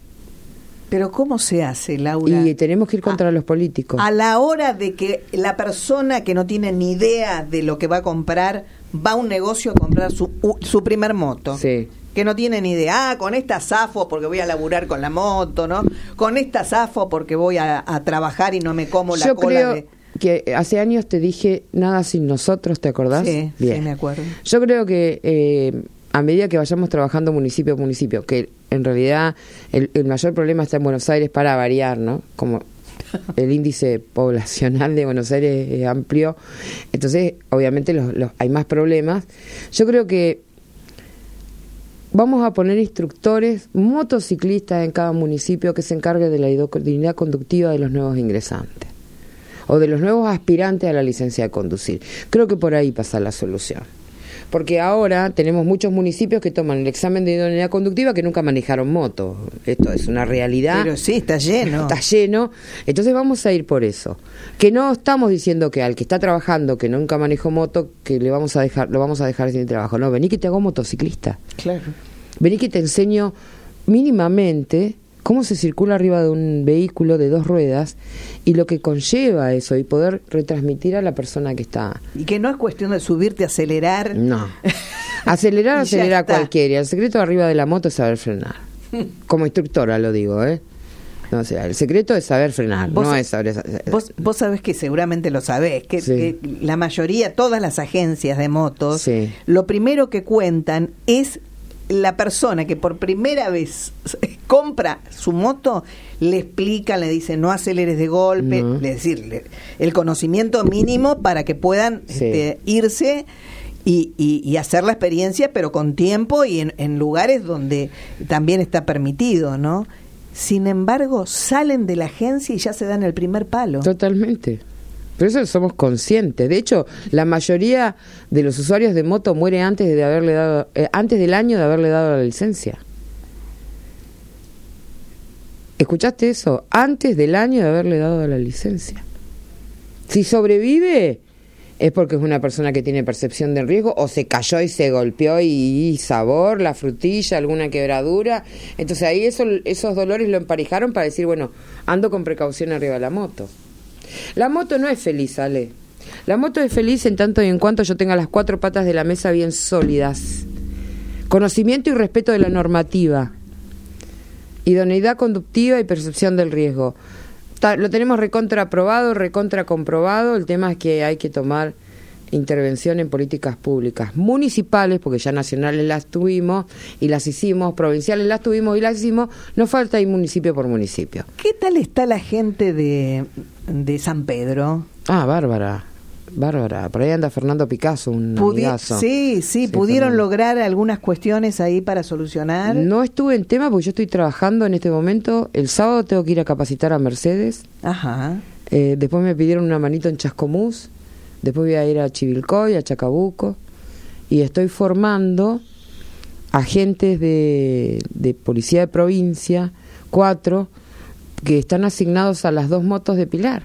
Pero ¿cómo se hace, Laura? Y tenemos que ir contra los políticos. A la hora de que la persona que no tiene ni idea de lo que va a comprar va a un negocio a comprar su, su primer moto. Sí. Que no tiene ni idea, ah, con esta zafo porque voy a laburar con la moto, ¿no? Con esta zafo porque voy a, a trabajar y no me como la Yo cola creo de... que hace años te dije nada sin nosotros, ¿te acordás? Sí, sí, me acuerdo. Yo creo que eh, a medida que vayamos trabajando municipio a municipio, que en realidad el, mayor problema está en Buenos Aires para variar, ¿no? Como el índice poblacional de Buenos Aires es amplio, entonces obviamente los, los- hay más problemas. Yo creo que vamos a poner instructores motociclistas en cada municipio que se encargue de la idoneidad conductiva de los nuevos ingresantes o de los nuevos aspirantes a la licencia de conducir. Creo que por ahí pasa la solución. Porque ahora tenemos muchos municipios que toman el examen de idoneidad conductiva que nunca manejaron moto. Esto es una realidad. Pero sí, está lleno. Está lleno. Entonces vamos a ir por eso. Que no estamos diciendo que al que está trabajando, que nunca manejó moto, que le vamos a dejar, lo vamos a dejar sin trabajo. No, vení que te hago motociclista. Claro. Vení que te enseño mínimamente cómo se circula arriba de un vehículo de dos ruedas y lo que conlleva eso y poder retransmitir a la persona que está. Y que no es cuestión de subirte, acelerar. No. [laughs] Acelerar, acelera cualquiera. El secreto arriba de la moto es saber frenar. [laughs] Como instructora lo digo, ¿eh? No, o sea, el secreto es saber frenar, Vos- no es saber... Vos, vos sabés que seguramente lo sabés, que, Sí. que la mayoría, todas las agencias de motos, Sí. lo primero que cuentan es la persona que por primera vez [laughs] compra su moto, le explica, le dice no aceleres de golpe, No. es decir, el conocimiento mínimo para que puedan Sí. este, irse y, y- y hacer la experiencia, pero con tiempo y en, en lugares donde también está permitido, ¿no? Sin embargo, salen de la agencia y ya se dan el primer palo. Totalmente. Pero eso somos conscientes. De hecho, la mayoría de los usuarios de moto muere antes de haberle dado, eh, antes del año de haberle dado la licencia. ¿Escuchaste eso? Antes del año de haberle dado la licencia. Si sobrevive, es porque es una persona que tiene percepción del riesgo o se cayó y se golpeó y, y sabor, la frutilla, alguna quebradura. Entonces ahí eso, esos dolores lo emparejaron para decir, bueno, ando con precaución arriba de la moto. La moto no es feliz, Ale. La moto es feliz en tanto y en cuanto yo tenga las cuatro patas de la mesa bien sólidas. Conocimiento y respeto de la normativa. Idoneidad conductiva y percepción del riesgo. Lo tenemos recontra aprobado, recontra comprobado. El tema es que hay que tomar intervención en políticas públicas municipales, porque ya nacionales las tuvimos y las hicimos, provinciales las tuvimos y las hicimos. No falta ir municipio por municipio. ¿Qué tal está la gente de, de San Pedro? Ah, Bárbara. Bárbara. Por ahí anda Fernando Picasso, un Pudi- amigazo. sí, sí, pudieron Fernando. lograr algunas cuestiones ahí para solucionar. No estuve en tema porque yo estoy trabajando en este momento. El sábado tengo que ir a capacitar a Mercedes. Ajá. Eh, después me pidieron una manito en Chascomús. Después voy a ir a Chivilcoy, a Chacabuco. Y estoy formando agentes de, de policía de provincia, cuatro, que están asignados a las dos motos de Pilar.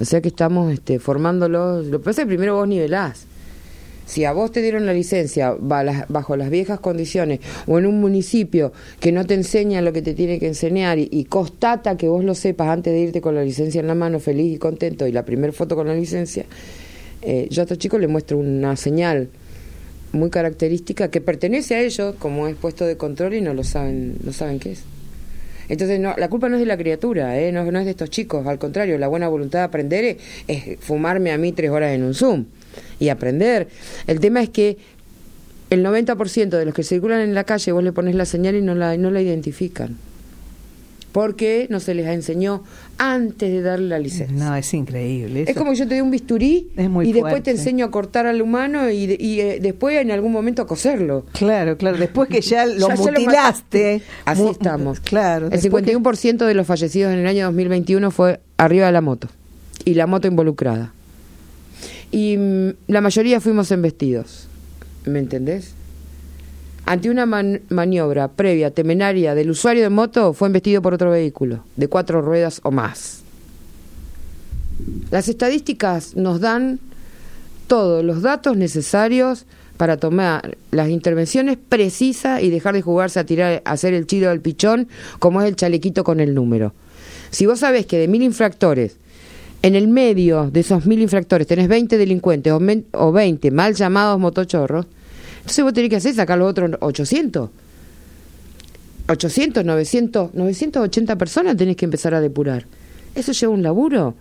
O sea que estamos este, formándolos. Lo que pasa es que primero vos nivelás. Si a vos te dieron la licencia bajo las viejas condiciones o en un municipio que no te enseña lo que te tiene que enseñar y, constata que vos lo sepas antes de irte con la licencia en la mano, feliz y contento, y la primer foto con la licencia, eh, yo a estos chicos les muestro una señal muy característica que pertenece a ellos como es puesto de control y no lo saben, no saben qué es. Entonces, no, la culpa no es de la criatura, ¿eh? no, no es de estos chicos, al contrario, la buena voluntad de aprender es, es fumarme a mí tres horas en un Zoom y aprender. El tema es que el 90% de los que circulan en la calle vos le pones la señal y no la, no la identifican. Porque no se les enseñó antes de darle la licencia. No, es increíble. Es como que yo te dé un bisturí y después te enseño a cortar al humano y, eh, después en algún momento a coserlo. Claro, claro. Después que ya [laughs] lo Ya se lo mutilaste. Así mu- estamos. Claro. El después que- 51% de los fallecidos en el año 2021 fue arriba de la moto y la moto involucrada. Y mm, la mayoría fuimos embestidos. ¿Me entendés? Ante una man- maniobra previa, temenaria del usuario de moto, fue embestido por otro vehículo, de cuatro ruedas o más. Las estadísticas nos dan todos los datos necesarios para tomar las intervenciones precisas y dejar de jugarse a tirar, a hacer el chido del pichón, como es el chalequito con el número. Si vos sabés que de mil infractores, en el medio de esos mil infractores tenés 20 delincuentes o, men- o 20 mal llamados motochorros, entonces vos tenés que hacer sacar los otros 800. 800, 900, 980 personas tenés que empezar a depurar. Eso lleva un laburo.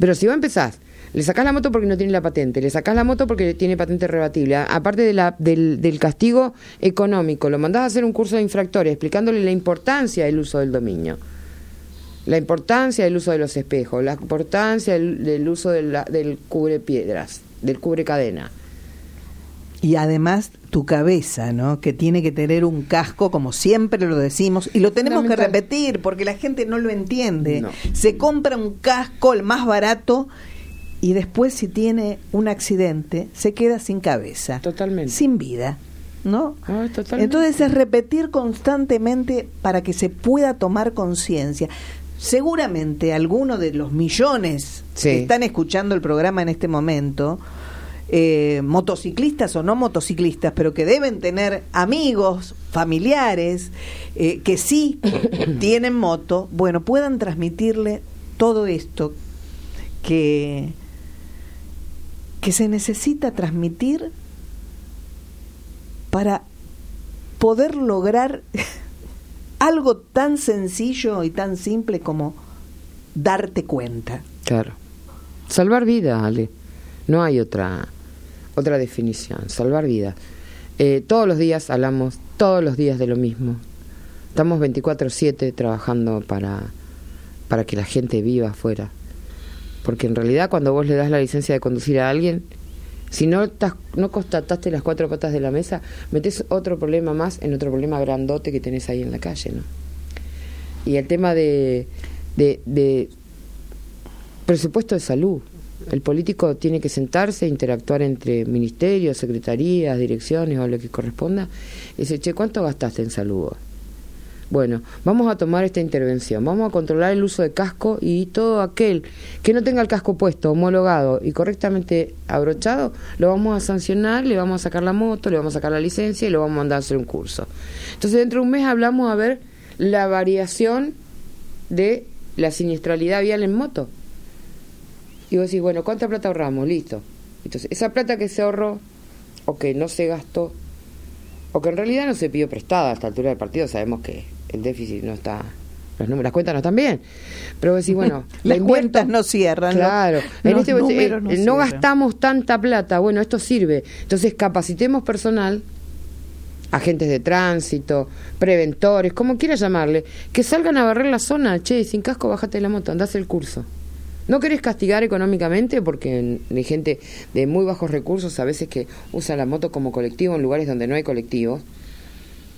Pero si vos empezás, le sacás la moto porque no tiene la patente, le sacás la moto porque tiene patente rebatible, aparte de la, del, del castigo económico, lo mandás a hacer un curso de infractores explicándole la importancia del uso del dominio, la importancia del uso de los espejos, la importancia del, del uso de la- del cubre piedras, del cubre cadena. Y además tu cabeza, ¿no? Que tiene que tener un casco, como siempre lo decimos, y lo tenemos que repetir porque la gente no lo entiende. No. Se compra un casco, el más barato, y después si tiene un accidente, se queda sin cabeza. Totalmente. Sin vida, ¿no? Ah, totalmente. Entonces es repetir constantemente para que se pueda tomar conciencia. Seguramente alguno de los millones Sí. que están escuchando el programa en este momento, eh, motociclistas o no motociclistas, pero que deben tener amigos, familiares, eh, que sí [coughs] tienen moto, bueno, puedan transmitirle todo esto que, que se necesita transmitir para poder lograr [laughs] algo tan sencillo y tan simple como darte cuenta. Claro. Salvar vidas, Ale. No hay otra otra definición. Salvar vidas. Eh, todos los días hablamos, todos los días de lo mismo. Estamos 24/7 trabajando para, para que la gente viva afuera. Porque en realidad cuando vos le das la licencia de conducir a alguien, si no, no constataste las cuatro patas de la mesa, metes otro problema más en otro problema grandote que tenés ahí en la calle, ¿no? Y el tema de, de, presupuesto de salud. El político tiene que sentarse, interactuar entre ministerios, secretarías, direcciones o lo que corresponda. Y dice, che, ¿cuánto gastaste en salud? Bueno, vamos a tomar esta intervención, vamos a controlar el uso de casco y todo aquel que no tenga el casco puesto, homologado y correctamente abrochado, lo vamos a sancionar, le vamos a sacar la moto, le vamos a sacar la licencia y lo vamos a mandar a hacer un curso. Entonces dentro de un mes hablamos a ver la variación de la siniestralidad vial en moto. Y vos decís, bueno, ¿cuánta plata ahorramos? Listo. Entonces, esa plata que se ahorró o que no se gastó o que en realidad no se pidió prestada a esta altura del partido, sabemos que el déficit no está los números, las cuentas no están bien. Pero decís, bueno, [laughs] la Las cuentas no cierran. Claro, [laughs] en este números eh, no gastamos tanta plata, bueno, esto sirve. Entonces capacitemos personal, agentes de tránsito, preventores, como quiera llamarle, que salgan a barrer la zona, che, sin casco bájate de la moto, andás el curso. ¿No querés castigar económicamente? Porque hay gente de muy bajos recursos a veces que usa la moto como colectivo en lugares donde no hay colectivos.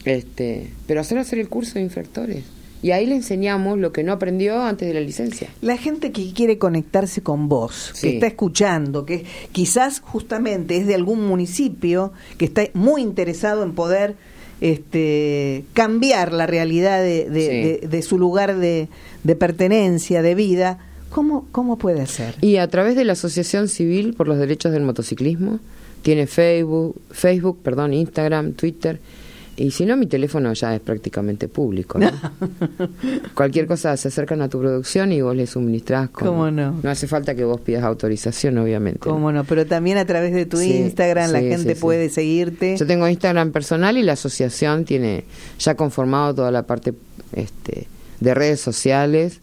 Este, pero hacer hacer el curso de infractores. Y ahí le enseñamos lo que no aprendió antes de la licencia. La gente que quiere conectarse con vos, que está escuchando, que quizás justamente es de algún municipio que está muy interesado en poder este, cambiar la realidad de, de- Sí. de- de su lugar de, de pertenencia, de vida, ¿cómo, cómo puede hacer? Y a través de la Asociación Civil por los Derechos del Motociclismo, tiene Facebook, Facebook, perdón, Instagram, Twitter, y si no, mi teléfono ya es prácticamente público. ¿no? [laughs] Cualquier cosa se acercan a tu producción y vos le suministrás. con- ¿Cómo no? No hace falta que vos pidas autorización, obviamente. ¿Cómo no? Pero también a través de tu Sí, Instagram la gente sí. puede seguirte. Yo tengo Instagram personal y la asociación tiene ya conformado toda la parte este, de redes sociales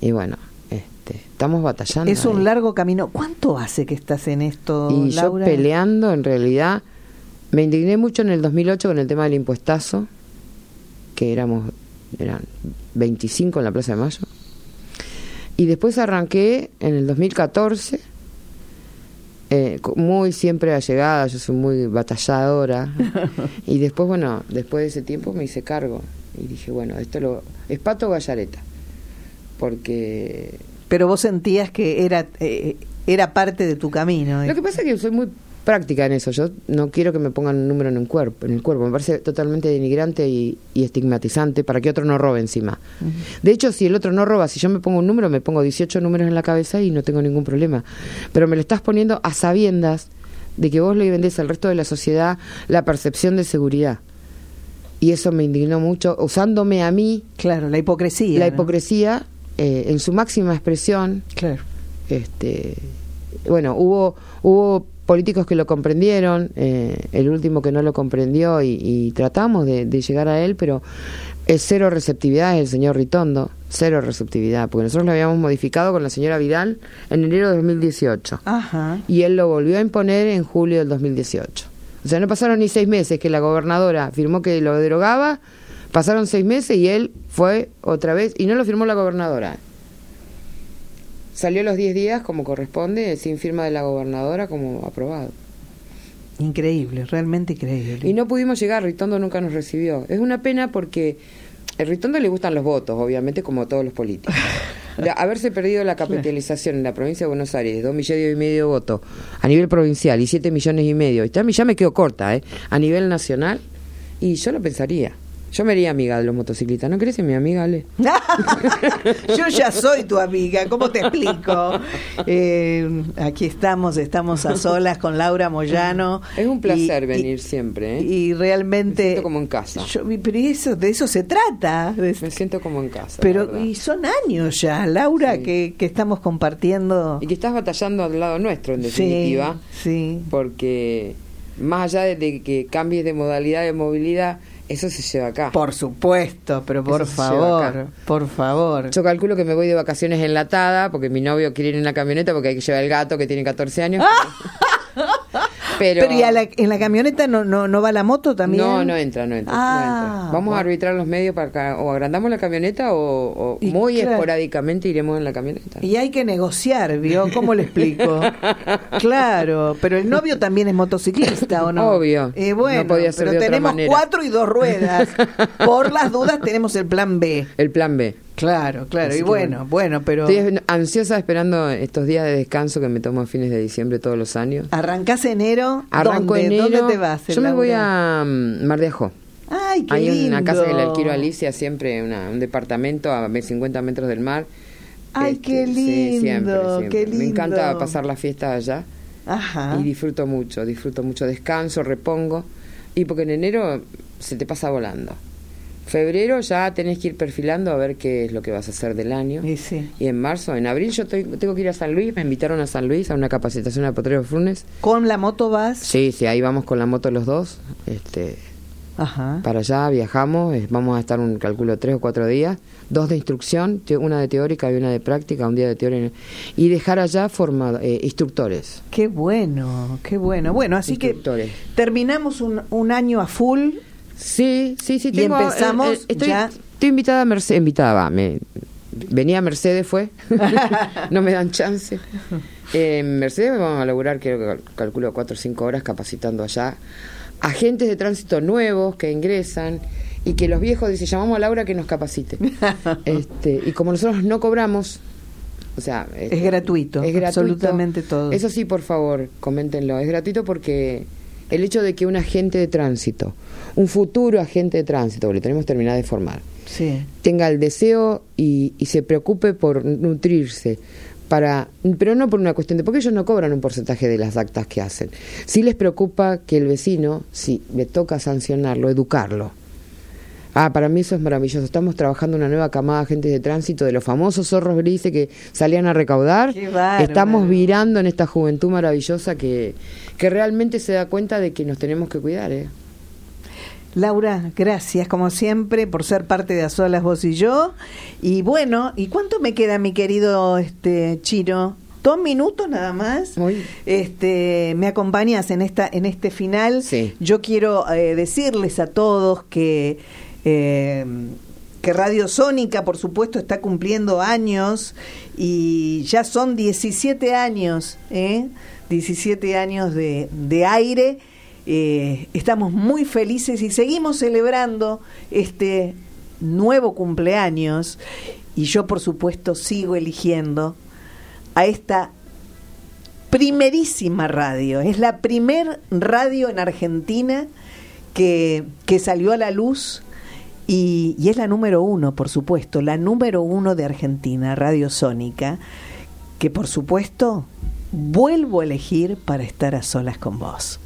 y bueno, este, estamos batallando. Es un ahí. largo camino. ¿Cuánto hace que estás en esto, Y Laura? yo peleando, en realidad, me indigné mucho en el 2008 con el tema del impuestazo, que éramos, eran 25 en la Plaza de Mayo. Y después arranqué en el 2014, eh, muy siempre allegada, yo soy muy batalladora. [laughs] y después, bueno, después de ese tiempo me hice cargo. Y dije, bueno, esto lo... Es Pato Gallareta. Porque Pero vos sentías que era, eh, era parte de tu camino. Lo que pasa es que soy muy práctica en eso. Yo no quiero que me pongan un número en el cuerpo. En el cuerpo. Me parece totalmente denigrante y, y estigmatizante para que otro no robe encima. De hecho, si el otro no roba, si yo me pongo un número, me pongo 18 números en la cabeza y no tengo ningún problema. Pero me lo estás poniendo a sabiendas de que vos le vendés al resto de la sociedad la percepción de seguridad. Y eso me indignó mucho, usándome a mí Claro, la hipocresía. la ¿no? hipocresía eh, en su máxima expresión Claro. este bueno hubo hubo políticos que lo comprendieron eh, el último que no lo comprendió y, y tratamos de, de llegar a él pero es cero receptividad el señor Ritondo cero receptividad porque nosotros lo habíamos modificado con la señora Vidal en enero de 2018 Ajá. y él lo volvió a imponer en julio del 2018 o sea no pasaron ni seis meses que la gobernadora firmó que lo derogaba pasaron seis meses y él fue otra vez y no lo firmó la gobernadora Salió los 10 días como corresponde, sin firma de la gobernadora como aprobado. Increíble, realmente increíble. Y no pudimos llegar, Ritondo nunca nos recibió. Es una pena porque a Ritondo le gustan los votos, obviamente, como a todos los políticos. [laughs] De haberse perdido la capitalización en la provincia de Buenos Aires, dos millones y medio de votos a nivel provincial y siete millones y medio, ya me quedo corta, ¿eh? A nivel nacional, y yo lo pensaría. Yo me haría amiga de los motociclistas. ¿No querés ser mi amiga, Ale? [laughs] Yo ya soy tu amiga, ¿cómo te explico? Eh, aquí estamos, estamos a solas con Laura Moyano. Es un placer Y- venir y- siempre, ¿eh? Y realmente... Me siento como en casa. Yo- pero eso, de eso se trata. Me siento como en casa. pero y son años ya, Laura, Sí. que, que estamos compartiendo. Y que estás batallando al lado nuestro, en definitiva. Sí, sí. porque más allá de que cambies de modalidad de movilidad, eso se lleva acá. Por supuesto, pero por Eso favor, por favor. Yo calculo que me voy de vacaciones enlatada porque mi novio quiere ir en la camioneta porque hay que llevar el gato que tiene 14 años. [laughs] Pero, Pero, ¿y a la- en la camioneta no, no, no va la moto también? no, no entra, no entra. no Ah, entra. Vamos bueno. a arbitrar los medios para acá. O agrandamos la camioneta o, muy claro. esporádicamente iremos en la camioneta. Y hay que negociar, ¿vio? ¿Cómo le explico? [laughs] claro, pero el novio también es motociclista, ¿o no? Obvio. Eh, bueno, No podía ser pero de otra tenemos manera. cuatro y dos ruedas. [laughs] Por las dudas tenemos el plan B. El plan B. Claro, claro. Así y bueno, bueno, pero... Estoy ansiosa esperando estos días de descanso que me tomo a fines de diciembre todos los años. ¿Arrancás enero? Arranco ¿Dónde? enero. ¿Dónde te vas? Yo me voy a mm, Mar de Ajó. Ay, qué Hay lindo. una casa que le alquilo a Alicia, siempre una- un departamento a 50 metros del mar. Ay, qué sí, lindo, siempre, siempre. qué Me encanta lindo. pasar la fiesta allá Ajá. y disfruto mucho, disfruto mucho. Descanso, repongo. Y porque en enero se te pasa volando. Febrero ya tenés que ir perfilando a ver qué es lo que vas a hacer del año. Y sí. Y en marzo, en abril, yo estoy- tengo que ir a San Luis. Me invitaron a San Luis a una capacitación a Potrero Funes. ¿Con la moto vas? Sí, sí, ahí vamos con la moto los dos. Este, Ajá. para allá viajamos, vamos a estar un cálculo tres o cuatro días, dos de instrucción, una de teórica y una de práctica, un día de teoría y dejar allá formado, eh, instructores. Qué bueno, qué bueno. Bueno, así que terminamos un, un año a full. Sí, sí, sí. Y Tengo, empezamos eh, eh, estoy, ya. Estoy invitada a Mercedes, invitada, me, venía Mercedes, fue, [laughs] [laughs] no me dan chance. Eh, Mercedes vamos a laburar, creo que cal- calculo cuatro o cinco horas capacitando allá agentes de tránsito nuevos que ingresan y que los viejos dicen, llamamos a Laura que nos capacite. [laughs] este, y como nosotros no cobramos, o sea... este, Es gratuito, es gratuito. absolutamente todo. Eso sí, por favor, coméntenlo. Es gratuito porque el hecho de que un agente de tránsito, un futuro agente de tránsito, porque le tenemos terminado de formar, Sí. tenga el deseo y, y se preocupe por nutrirse, para, pero no por una cuestión de, porque ellos no cobran un porcentaje de las actas que hacen. Sí les preocupa que el vecino, si le toca sancionarlo, educarlo. Ah, para mí eso es maravilloso. Estamos trabajando una nueva camada de agentes de tránsito de los famosos zorros grises que salían a recaudar. Qué. Estamos virando en esta juventud maravillosa que, que realmente se da cuenta de que nos tenemos que cuidar. ¿eh? Laura, gracias como siempre por ser parte de A Solas vos y yo. Y bueno, ¿y cuánto me queda mi querido este Chino? Dos minutos nada más. Muy. Este, me acompañas en esta en este final. Sí. Yo quiero eh, decirles a todos que eh, que Radio Sónica, por supuesto, está cumpliendo años y ya son 17 años, ¿eh? 17 años de, de aire. Eh, estamos muy felices y seguimos celebrando este nuevo cumpleaños y yo, por supuesto, sigo eligiendo a esta primerísima radio. Es la primer radio en Argentina que, que salió a la luz y, y es la número uno, por supuesto, la número uno de Argentina, Radio Sónica, que por supuesto vuelvo a elegir para estar a solas con vos.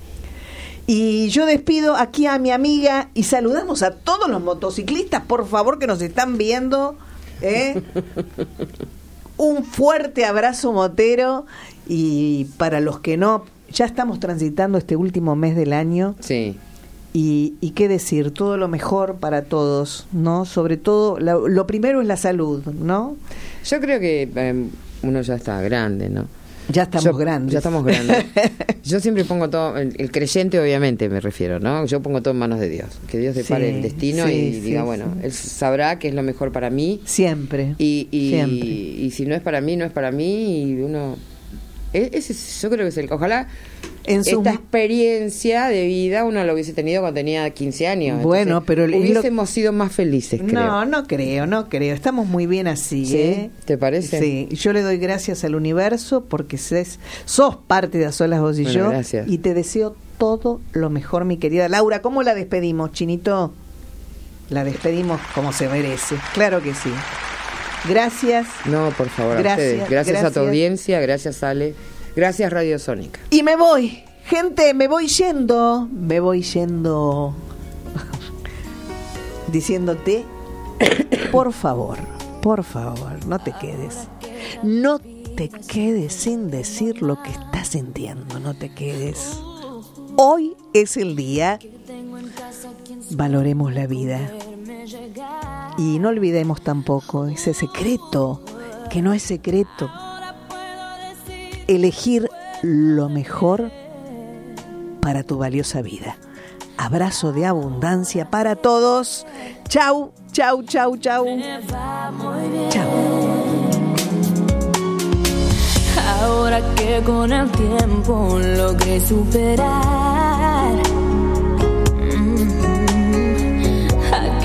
Y yo despido aquí a mi amiga y saludamos a todos los motociclistas, por favor, que nos están viendo. ¿eh? [laughs] Un fuerte abrazo motero y para los que no, ya estamos transitando este último mes del año Sí. y, y qué decir, todo lo mejor para todos, ¿no? Sobre todo, la- lo primero es la salud, ¿no? Yo creo que eh, uno ya está grande, ¿no? Ya estamos Yo- grandes. Ya estamos grandes. [laughs] Yo siempre pongo todo, el, el creyente obviamente me refiero, ¿no? Yo pongo todo en manos de Dios. Que Dios depare Sí, el destino sí, y sí, diga, bueno, Él sabrá qué es lo mejor para mí. Siempre. Y, y, Siempre. y si no es para mí, no es para mí. Y uno. E- Ese, es- yo creo que es el. Ojalá En sus- esta experiencia de vida uno lo hubiese tenido cuando tenía 15 años. Bueno, pero lo- Hubiésemos sido más felices, creo. No, no creo, no creo. Estamos muy bien así, ¿Sí? ¿eh? ¿Te parece? Sí, yo le doy gracias al universo porque ses- sos parte de A Solas Vos y Bueno, yo. gracias. Y te deseo todo lo mejor, mi querida Laura. ¿Cómo la despedimos, Chinito? La despedimos como se merece. Claro que sí. Gracias. No, por favor, a Gracias, ustedes. Gracias, a tu gracias. audiencia, gracias Ale, gracias Radio Sónica. Y me voy. Gente, me voy yendo. Me voy yendo. [laughs] Diciéndote, [coughs] por favor, por favor, no te quedes. No te quedes sin decir lo que estás sintiendo. No te quedes. Hoy es el día. Valoremos la vida. Y no olvidemos tampoco ese secreto, que no es secreto. Elegir lo mejor para tu valiosa vida. Abrazo de abundancia para todos. Chau, chau, chau, chau. Chau. Ahora que con el tiempo logré superar